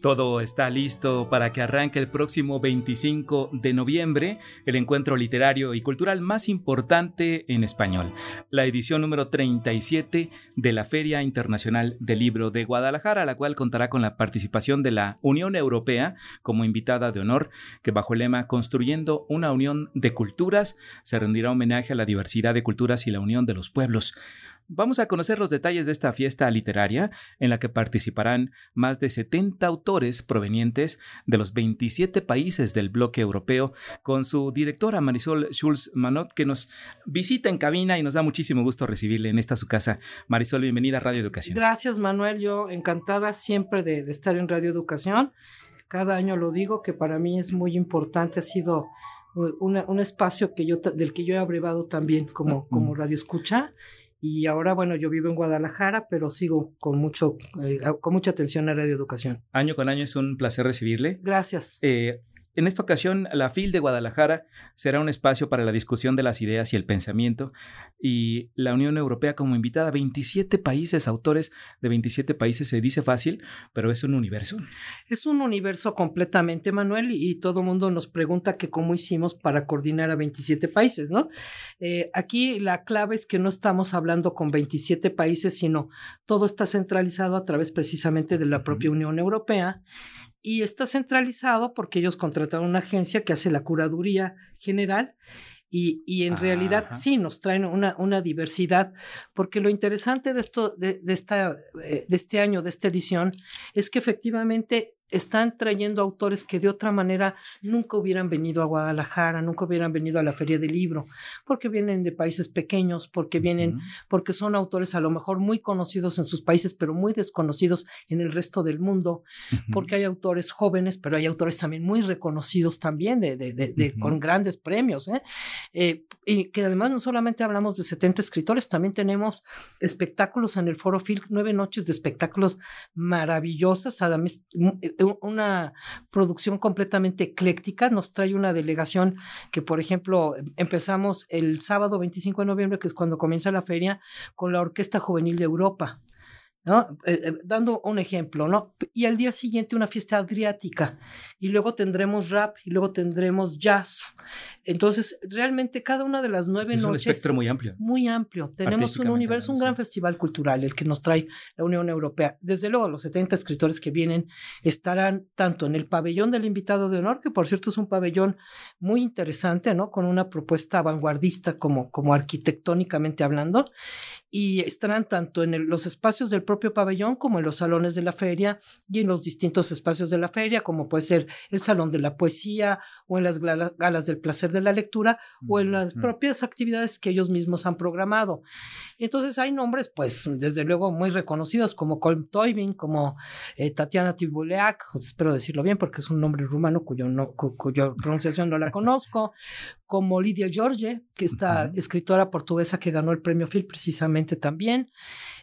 Todo está listo para que arranque el próximo 25 de noviembre el encuentro literario y cultural más importante en español, la edición número 37 de la Feria Internacional del Libro de Guadalajara, la cual contará con la participación de la Unión Europea como invitada de honor, que bajo el lema Construyendo una Unión de Culturas se rendirá homenaje a la diversidad de culturas y la unión de los pueblos. Vamos a conocer los detalles de esta fiesta literaria en la que participarán más de 70 autores provenientes de los 27 países del bloque europeo con su directora Marisol Schulz Manot que nos visita en cabina y nos da muchísimo gusto recibirle en esta su casa. Marisol, bienvenida a Radio Educación. Gracias Manuel, yo encantada siempre de, estar en Radio Educación. Cada año lo digo que para mí es muy importante, ha sido un espacio que yo, del que yo he abrevado también como, como radio escucha y ahora, bueno, yo vivo en Guadalajara, pero sigo con, mucho, eh, con mucha atención a Radio Educación. Año con año es un placer recibirle. Gracias. Eh, en esta ocasión, la FIL de Guadalajara será un espacio para la discusión de las ideas y el pensamiento y la Unión Europea como invitada, 27 países, autores de 27 países, se dice fácil, pero es un universo. Es un universo completamente, Manuel, y, todo el mundo nos pregunta que cómo hicimos para coordinar a 27 países, ¿no? Eh, aquí la clave es que no estamos hablando con 27 países, sino todo está centralizado a través precisamente de la propia Unión Europea y está centralizado porque ellos contrataron una agencia que hace la curaduría general y, y en realidad sí nos traen una, una, diversidad, porque lo interesante de esto, de, de, esta, eh, de este año, de esta edición, es que efectivamente están trayendo autores que de otra manera nunca hubieran venido a Guadalajara, nunca hubieran venido a la Feria del Libro, porque vienen de países pequeños, porque vienen, porque son autores a lo mejor muy conocidos en sus países, pero muy desconocidos en el resto del mundo, porque hay autores jóvenes, pero hay autores también muy reconocidos también, de, de, de, con grandes premios, ¿eh? ¿eh? y que además no solamente hablamos de 70 escritores, también tenemos espectáculos en el Foro Phil, nueve noches de espectáculos maravillosas, además una producción completamente ecléctica. Nos trae una delegación que, por ejemplo, empezamos el sábado 25 de noviembre, que es cuando comienza la feria, con la Orquesta Juvenil de Europa. ¿No? Eh, eh, dando un ejemplo, ¿no? Y al día siguiente una fiesta adriática, y luego tendremos rap, y luego tendremos jazz. Entonces, realmente cada una de las nueve es noches... un espectro muy amplio. Muy amplio. Tenemos un universo, un gran festival cultural, el que nos trae la Unión Europea. Desde luego, los 70 escritores que vienen estarán tanto en el pabellón del invitado de honor, que por cierto es un pabellón muy interesante, ¿no? Con una propuesta vanguardista como, como arquitectónicamente hablando, y estarán tanto en los espacios del propio pabellón como en los salones de la feria y en los distintos espacios de la feria, como puede ser el salón de la poesía o en las galas del placer de la lectura o en las propias actividades que ellos mismos han programado. Entonces hay nombres, pues, desde luego muy reconocidos como Colm Toivin, como eh, Tatiana Tibuleak, espero decirlo bien porque es un nombre rumano cuyo, no, cuya pronunciación no la conozco, como Lidia George, que esta escritora portuguesa que ganó el premio Phil precisamente también,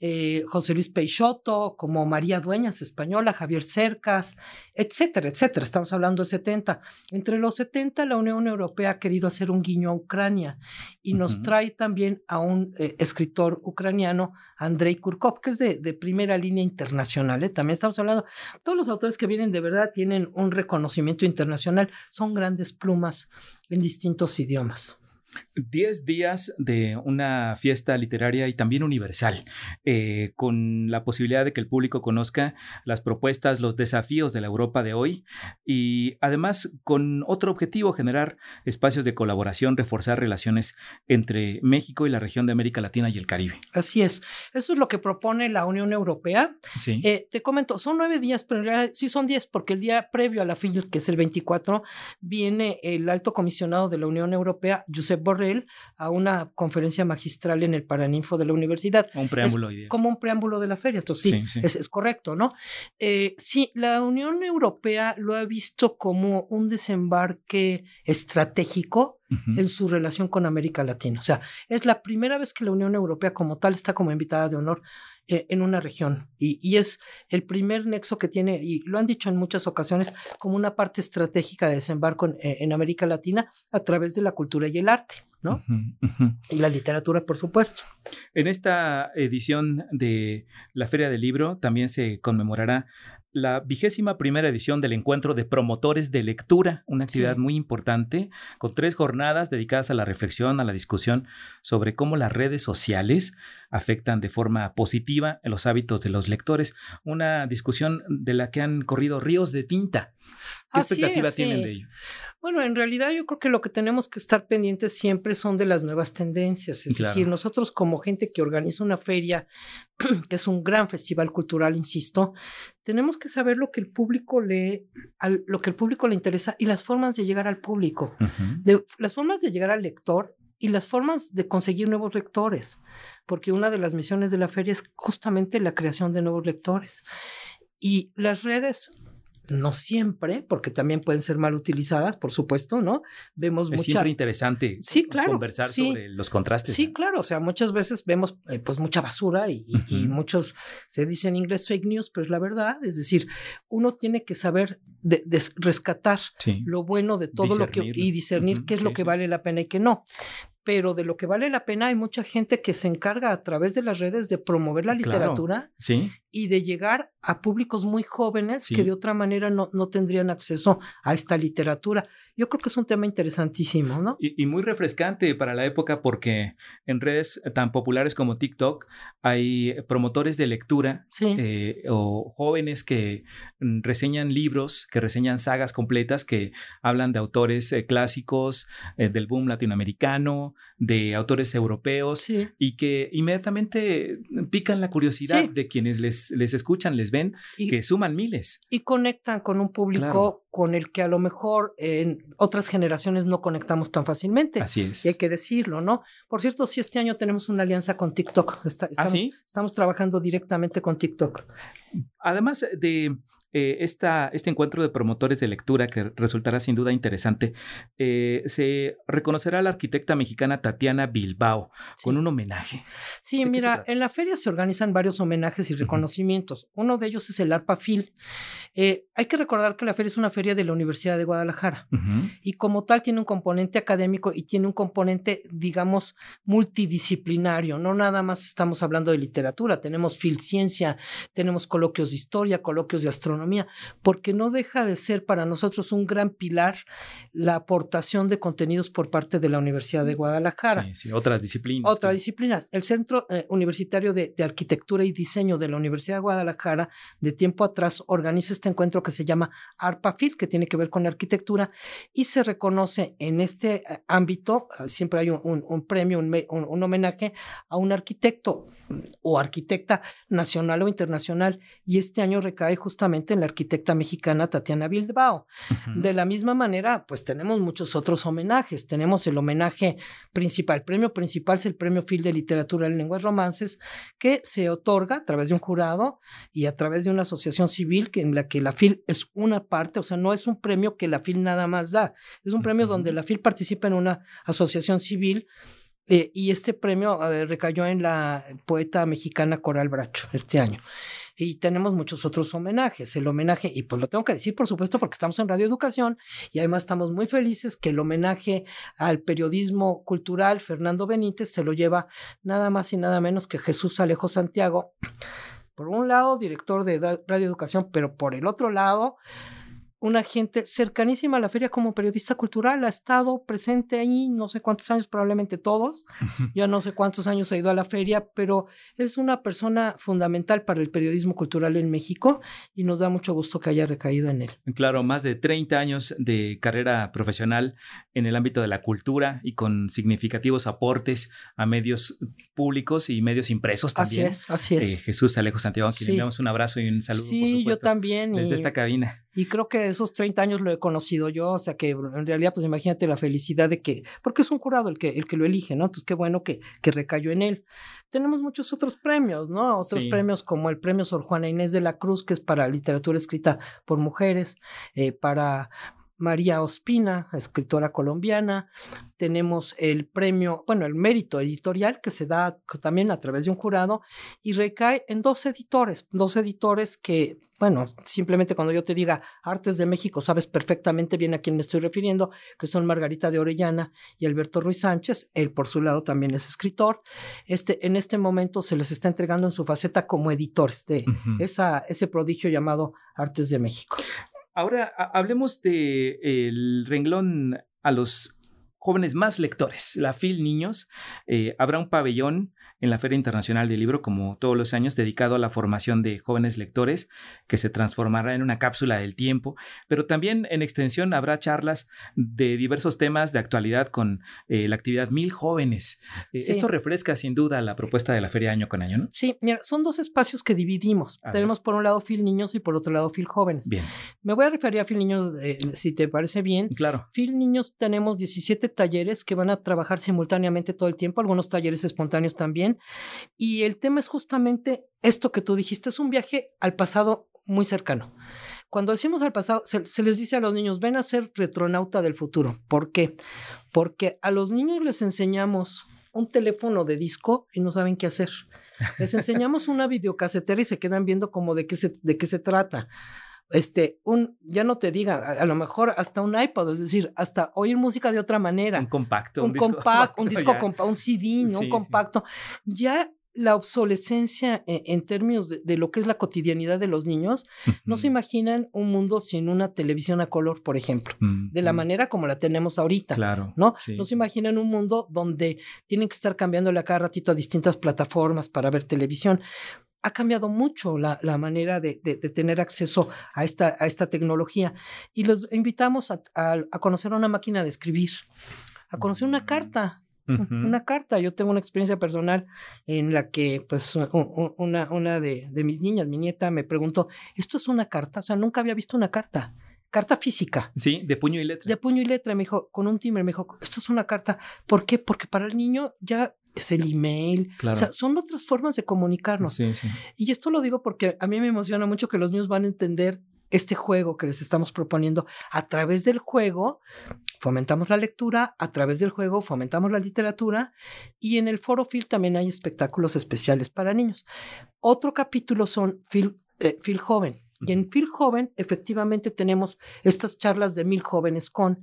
eh, José Luis Peixoto, como María Dueñas, española, Javier Cercas, etcétera, etcétera. Estamos hablando de 70. Entre los 70, la Unión Europea ha querido hacer un guiño a Ucrania y nos trae también a un eh, escritor ucraniano, Andrei Kurkov, que es de, primera línea internacional. ¿eh? También estamos hablando, todos los autores que vienen de verdad tienen un reconocimiento internacional, son grandes plumas en distintos idiomas. Diez días de una fiesta literaria y también universal, eh, con la posibilidad de que el público conozca las propuestas, los desafíos de la Europa de hoy y además con otro objetivo, generar espacios de colaboración, reforzar relaciones entre México y la región de América Latina y el Caribe. Así es, eso es lo que propone la Unión Europea. Sí. Eh, te comento, son nueve días, pero en realidad sí son diez, porque el día previo a la FIL, que es el 24, viene el alto comisionado de la Unión Europea, Josep Borrell a una conferencia magistral en el Paraninfo de la universidad. Un preámbulo. como un preámbulo de la feria. Entonces, sí, Es, correcto, ¿no? Eh, sí, la Unión Europea lo ha visto como un desembarque estratégico en su relación con América Latina. O sea, es la primera vez que la Unión Europea como tal está como invitada de honor en una región y, es el primer nexo que tiene, y lo han dicho en muchas ocasiones, como una parte estratégica de desembarco en, en América Latina a través de la cultura y el arte. ¿no? Y la literatura, por supuesto. En esta edición de la Feria del Libro también se conmemorará la vigésima primera edición del encuentro de promotores de lectura, una actividad Sí. muy importante, con tres jornadas dedicadas a la reflexión, a la discusión sobre cómo las redes sociales afectan de forma positiva los hábitos de los lectores. Una discusión de la que han corrido ríos de tinta. ¿Qué Así expectativa es, tienen sí. de ello? Bueno, en realidad yo creo que lo que tenemos que estar pendientes siempre son de las nuevas tendencias. Es Claro. decir, nosotros como gente que organiza una feria, que es un gran festival cultural, insisto, tenemos que saber lo que el público le, al- lo que el público le interesa y las formas de llegar al público, de, las formas de llegar al lector y las formas de conseguir nuevos lectores, porque una de las misiones de la feria es justamente la creación de nuevos lectores. Y las redes, no siempre, porque también pueden ser mal utilizadas, por supuesto, ¿no? Vemos Es mucha... siempre interesante Sí, claro, conversar sí. sobre los contrastes. Sí, ¿no? claro, o sea, muchas veces vemos eh, pues mucha basura y, muchos se dice en inglés fake news, pero es la verdad, es decir, uno tiene que saber de- rescatar Sí. lo bueno de todo lo que y discernir qué es lo que vale la pena y qué no. Pero de lo que vale la pena hay mucha gente que se encarga a través de las redes de promover la Claro. literatura Sí. y de llegar a públicos muy jóvenes Sí. que de otra manera no, no tendrían acceso a esta literatura. Yo creo que es un tema interesantísimo, ¿no? Y, y muy refrescante para la época porque en redes tan populares como TikTok hay promotores de lectura Sí. eh, o jóvenes que reseñan libros, que reseñan sagas completas, que hablan de autores eh, clásicos eh, del boom latinoamericano, de autores europeos sí. y que inmediatamente pican la curiosidad Sí. de quienes les, les escuchan, les ven, Y- que suman miles. y conectan con un público Claro. con el que a lo mejor en otras generaciones no conectamos tan fácilmente. Así es. Y hay que decirlo, ¿no? Por cierto, sí, este año tenemos una alianza con TikTok. Está- ¿Ah, sí? estamos trabajando directamente con TikTok. Además de eh, esta, este encuentro de promotores de lectura, que resultará sin duda interesante, eh, se reconocerá a la arquitecta mexicana Tatiana Bilbao con un homenaje. Sí, ¿De qué se mira, en la feria se organizan varios homenajes y reconocimientos. Uno de ellos es el ARPA FIL. Eh, hay que recordar que la feria es una feria de la Universidad de Guadalajara. Y como tal tiene un componente académico y tiene un componente, digamos, multidisciplinario. No nada más estamos hablando de literatura, tenemos filciencia, tenemos coloquios de historia, coloquios de astronomía, porque no deja de ser para nosotros un gran pilar la aportación de contenidos por parte de la Universidad de Guadalajara. Sí, sí, otras disciplinas. Otra que- disciplina. El Centro eh, Universitario de, de Arquitectura y Diseño de la Universidad de Guadalajara, de tiempo atrás, organiza este encuentro que se llama ARPAFIL, que tiene que ver con arquitectura, y se reconoce en este eh, ámbito, eh, siempre hay un, un- un premio, un- un homenaje a un arquitecto mm, o arquitecta nacional o internacional, y este año recae justamente en la arquitecta mexicana Tatiana Bilbao. De la misma manera, pues tenemos muchos otros homenajes. Tenemos el homenaje principal. El premio principal es el Premio Phil de Literatura en Lenguas Romances, que se otorga a través de un jurado y a través de una asociación civil que, en la que la FIL es una parte, o sea, no es un premio que la FIL nada más da. Es un premio donde la FIL participa en una asociación civil. Eh, y este premio eh, recayó en la poeta mexicana Coral Bracho este año. Y tenemos muchos otros homenajes. El homenaje, y pues lo tengo que decir, por supuesto, porque estamos en Radio Educación y además estamos muy felices que el homenaje al periodismo cultural Fernando Benítez se lo lleva nada más y nada menos que Jesús Alejo Santiago. Por un lado, director de Radio Educación, pero por el otro lado, una gente cercanísima a la feria como periodista cultural, ha estado presente ahí no sé cuántos años, probablemente todos. Yo no sé cuántos años ha ido a la feria, pero es una persona fundamental para el periodismo cultural en México y nos da mucho gusto que haya recaído en él. Claro, más de 30 años de carrera profesional en el ámbito de la cultura y con significativos aportes a medios públicos y medios impresos Así también. es, así es. Eh, Jesús Alejo Santiago, a quien Sí. le enviamos un abrazo y un saludo. por sí, yo también. Desde y- esta cabina. Y creo que esos 30 años lo he conocido yo, o sea que en realidad, pues imagínate la felicidad de que, porque es un jurado el que, el que lo elige, ¿no? Entonces qué bueno que, que recayó en él. Tenemos muchos otros premios, ¿no? Otros Sí. premios como el premio Sor Juana Inés de la Cruz, que es para literatura escrita por mujeres, eh, para María Ospina, escritora colombiana. Tenemos el premio, bueno, el mérito editorial que se da también a través de un jurado y recae en dos editores, dos editores que bueno, simplemente cuando yo te diga Artes de México, sabes perfectamente bien a quién me estoy refiriendo, que son Margarita de Orellana y Alberto Ruiz Sánchez. Él, por su lado, también es escritor. Este, en este momento se les está entregando en su faceta como editores de esa, ese prodigio llamado Artes de México. Ahora hablemos del el renglón a los jóvenes más lectores, la FIL Niños. Eh, habrá un pabellón en la Feria Internacional del Libro, como todos los años, dedicado a la formación de jóvenes lectores, que se transformará en una cápsula del tiempo, pero también en extensión habrá charlas de diversos temas de actualidad con eh, la actividad Mil Jóvenes. Eh, esto refresca sin duda la propuesta de la feria año con año, ¿no? Sí, mira, son dos espacios que dividimos. Tenemos por un lado FIL Niños y por otro lado FIL Jóvenes. Bien. Me voy a referir a FIL Niños, si te parece bien. Claro. FIL Niños tenemos 17 talleres que van a trabajar simultáneamente todo el tiempo, algunos talleres espontáneos también. Y el tema es justamente esto que tú dijiste, es un viaje al pasado muy cercano. Cuando decimos al pasado, se, les dice a los niños, ven a ser retronauta del futuro. ¿Por qué? Porque a los niños les enseñamos un teléfono de disco y no saben qué hacer. Les enseñamos una videocasetera y se quedan viendo como de qué de qué se trata este, un, ya no te diga, a, lo mejor hasta un iPod, es decir, hasta oír música de otra manera. Un compacto. Un, compacto, un disco compacto, un CD, un compacto. Ya la obsolescencia e, en, términos de, lo que es la cotidianidad de los niños, no se imaginan un mundo sin una televisión a color, por ejemplo, de la manera como la tenemos ahorita. Claro. ¿no? no se imaginan un mundo donde tienen que estar cambiándole a cada ratito a distintas plataformas para ver televisión ha cambiado mucho la, la manera de, de, tener acceso a esta, a esta tecnología. Y los invitamos a, a, conocer una máquina de escribir, a conocer una Una carta. Yo tengo una experiencia personal en la que, pues, una, una de, de mis niñas, mi nieta, me preguntó: ¿Esto es una carta? O sea, nunca había visto una carta carta física. Sí, de puño y letra. De puño y letra, me dijo, con un timbre, me dijo, esto es una carta. ¿Por qué? Porque para el niño ya es el email. O sea, son otras formas de comunicarnos. Sí, sí. Y esto lo digo porque a mí me emociona mucho que los niños van a entender este juego que les estamos proponiendo. A través del juego fomentamos la lectura, a través del juego fomentamos la literatura y en el Foro Phil también hay espectáculos especiales para niños. Otro capítulo son Phil, eh, Joven. Y en Phil Joven, efectivamente, tenemos estas charlas de Mil Jóvenes con,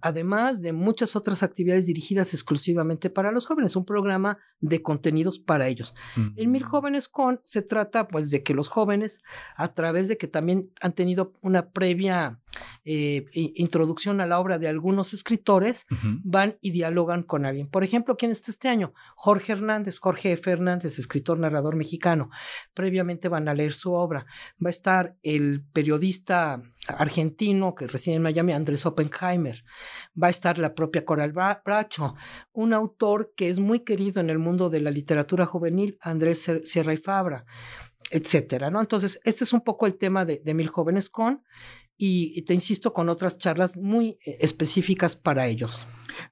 además de muchas otras actividades dirigidas exclusivamente para los jóvenes, un programa de contenidos para ellos. En Mil Jóvenes con se trata, pues, de que los jóvenes, a través de que también han tenido una previa eh, introducción a la obra de algunos escritores, van y dialogan con alguien. Por ejemplo, ¿quién está este año? Jorge Hernández, Jorge Fernández, escritor, narrador mexicano. Previamente van a leer su obra. Va a estar el periodista argentino que reside en Miami, Andrés Oppenheimer. Va a estar la propia Coral Bracho, un autor que es muy querido en el mundo de la literatura juvenil, Andrés Sierra y Fabra, etcétera, ¿no? Entonces, este es un poco el tema de, Mil Jóvenes con, y te insisto con otras charlas muy eh, específicas para ellos.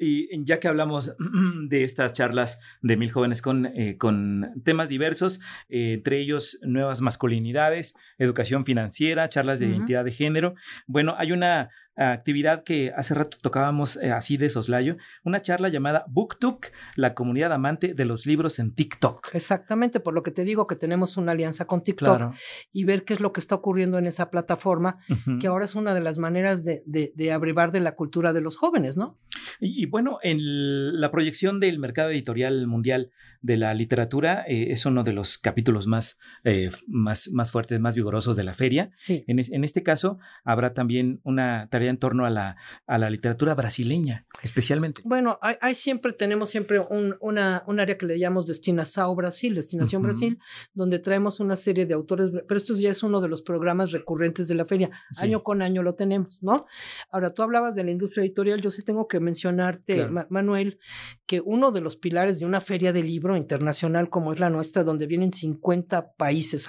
Y ya que hablamos de estas charlas de mil jóvenes con, eh, con temas diversos, eh, entre ellos nuevas masculinidades, educación financiera, charlas de identidad de género, bueno, hay una actividad que hace rato tocábamos eh, así de soslayo, una charla llamada BookTok, la comunidad amante de los libros en TikTok. Exactamente, por lo que te digo que tenemos una alianza con TikTok y ver qué es lo que está ocurriendo en esa plataforma, que ahora es una de las maneras de, de, de de la cultura de los jóvenes, ¿no? Y, bueno, en la proyección del mercado editorial mundial de la literatura eh, es uno de los capítulos más, eh, más, más fuertes, más vigorosos de la feria. Sí. En, en, este caso, habrá también una tarea en torno a la, a la literatura brasileña, especialmente. Bueno, hay, siempre, tenemos siempre un, una, un área que le llamamos Destinação Brasil, Destinación Brasil, donde traemos una serie de autores, pero esto ya es uno de los programas recurrentes de la feria. Año con año lo tenemos, ¿no? Ahora, tú hablabas de la industria editorial, yo sí tengo que mencionarte, Manuel, que uno de los pilares de una feria de libro internacional como es la nuestra, donde vienen 50 países,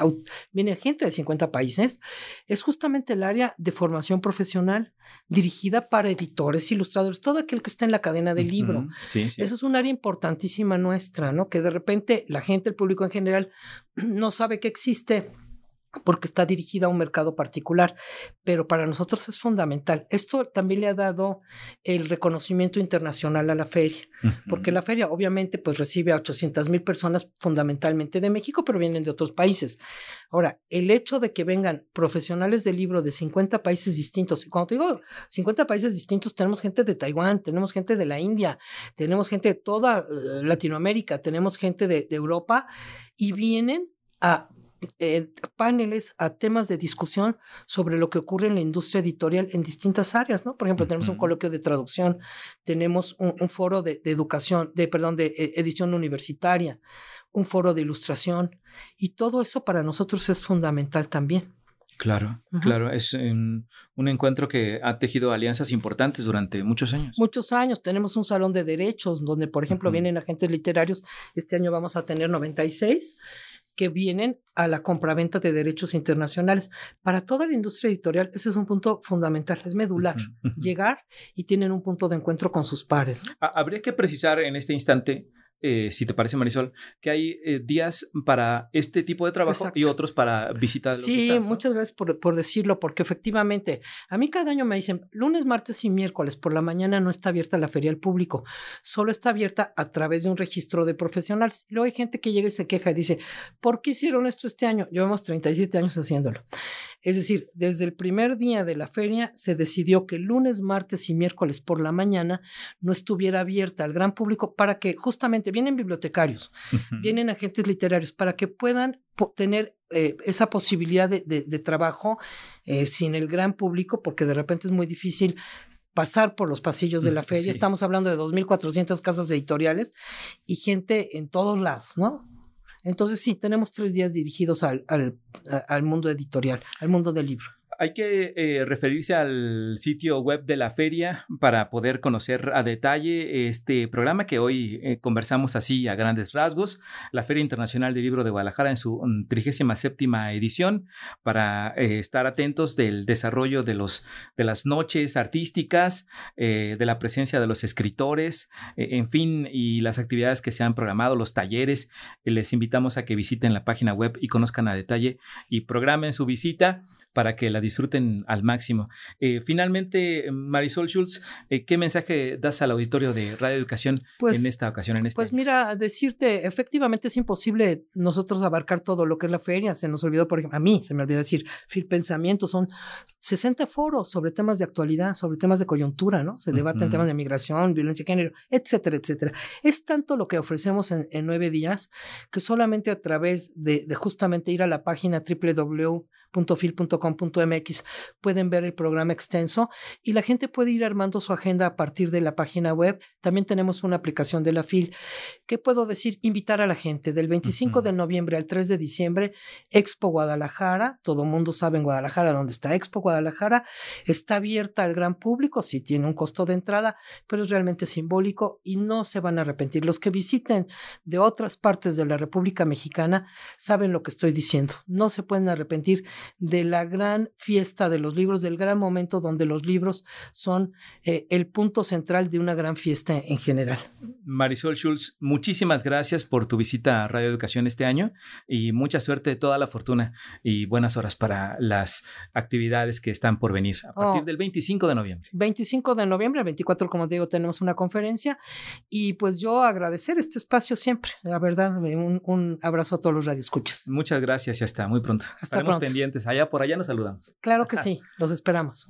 viene gente de 50 países, es justamente el área de formación profesional dirigida para editores, ilustradores, todo aquel que está en la cadena del libro. Sí, Esa es un área importantísima nuestra, ¿no? Que de repente la gente, el público en general, no sabe que existe porque está dirigida a un mercado particular, pero para nosotros es fundamental. Esto también le ha dado el reconocimiento internacional a la feria, porque la feria obviamente pues recibe a 800 mil personas fundamentalmente de México, pero vienen de otros países. Ahora, el hecho de que vengan profesionales del libro de 50 países distintos, y cuando te digo 50 países distintos, tenemos gente de Taiwán, tenemos gente de la India, tenemos gente de toda eh, Latinoamérica, tenemos gente de Europa, y vienen a eh, paneles a temas de discusión sobre lo que ocurre en la industria editorial en distintas áreas, ¿no? Por ejemplo, tenemos un coloquio de traducción, tenemos un, foro de, educación, de, perdón, de eh, edición universitaria, un foro de ilustración, y todo eso para nosotros es fundamental también. Claro, claro, es un encuentro que ha tejido alianzas importantes durante muchos años. Muchos años, tenemos un salón de derechos donde, por ejemplo, vienen agentes literarios, este año vamos a tener 96 que vienen a la compraventa de derechos internacionales. Para toda la industria editorial, ese es un punto fundamental, es medular. Llegar y tienen un punto de encuentro con sus pares. Habría que precisar en este instante eh, si te parece, Marisol, que hay eh, días para este tipo de trabajo y otros para visitar los Sí, muchas gracias por, por, decirlo, porque efectivamente, a mí cada año me dicen, lunes, martes y miércoles por la mañana no está abierta la feria al público, solo está abierta a través de un registro de profesionales. Luego hay gente que llega y se queja y dice, ¿por qué hicieron esto este año? Llevamos 37 años haciéndolo. Es decir, desde el primer día de la feria se decidió que lunes, martes y miércoles por la mañana no estuviera abierta al gran público para que justamente vienen bibliotecarios, vienen agentes literarios, para que puedan tener eh, esa posibilidad de, trabajo eh, sin el gran público, porque de repente es muy difícil pasar por los pasillos de la feria. Estamos hablando de 2.400 casas editoriales y gente en todos lados, ¿no? Entonces sí, tenemos tres días dirigidos al, al, al mundo editorial, al mundo del libro. Hay que eh, referirse al sitio web de la feria para poder conocer a detalle este programa que hoy eh, conversamos así a grandes rasgos. La Feria Internacional del Libro de Guadalajara en su 37 mm, edición para eh, estar atentos del desarrollo de, los, de las noches artísticas, de la presencia de los escritores, en fin, y las actividades que se han programado, los talleres. les invitamos a que visiten la página web y conozcan a detalle y programen su visita para que la disfruten al máximo. Eh, finalmente, Marisol Schultz, eh, ¿qué mensaje das al auditorio de Radio Educación pues, en esta ocasión? En este pues mira, decirte, efectivamente es imposible nosotros abarcar todo lo que es la feria. Se nos olvidó, por ejemplo, a mí se me olvidó decir, Fil Pensamiento, son 60 foros sobre temas de actualidad, sobre temas de coyuntura, ¿no? Se debaten temas de migración, violencia de género, etcétera, etcétera. Es tanto lo que ofrecemos en, nueve días que solamente a través de, de justamente ir a la página www .fil.com.mx pueden ver el programa extenso y la gente puede ir armando su agenda a partir de la página web. También tenemos una aplicación de la FIL. ¿Qué puedo decir? Invitar a la gente del 25 de noviembre al 3 de diciembre, Expo Guadalajara. Todo mundo sabe en Guadalajara dónde está Expo Guadalajara. Está abierta al gran público, sí tiene un costo de entrada, pero es realmente simbólico y no se van a arrepentir. Los que visiten de otras partes de la República Mexicana saben lo que estoy diciendo. No se pueden arrepentir de la gran fiesta de los libros, del gran momento donde los libros son eh, el punto central de una gran fiesta en general. Marisol Schulz, muchísimas gracias por tu visita a Radio Educación este año y mucha suerte, toda la fortuna y buenas horas para las actividades que están por venir a partir oh. del 25 de noviembre. 25 de noviembre, 24, como digo, tenemos una conferencia y pues yo agradecer este espacio siempre, la verdad, un, abrazo a todos los radioescuchas. Muchas gracias y hasta muy pronto. Hasta Estaremos allá por allá nos saludamos. Claro que sí, los esperamos.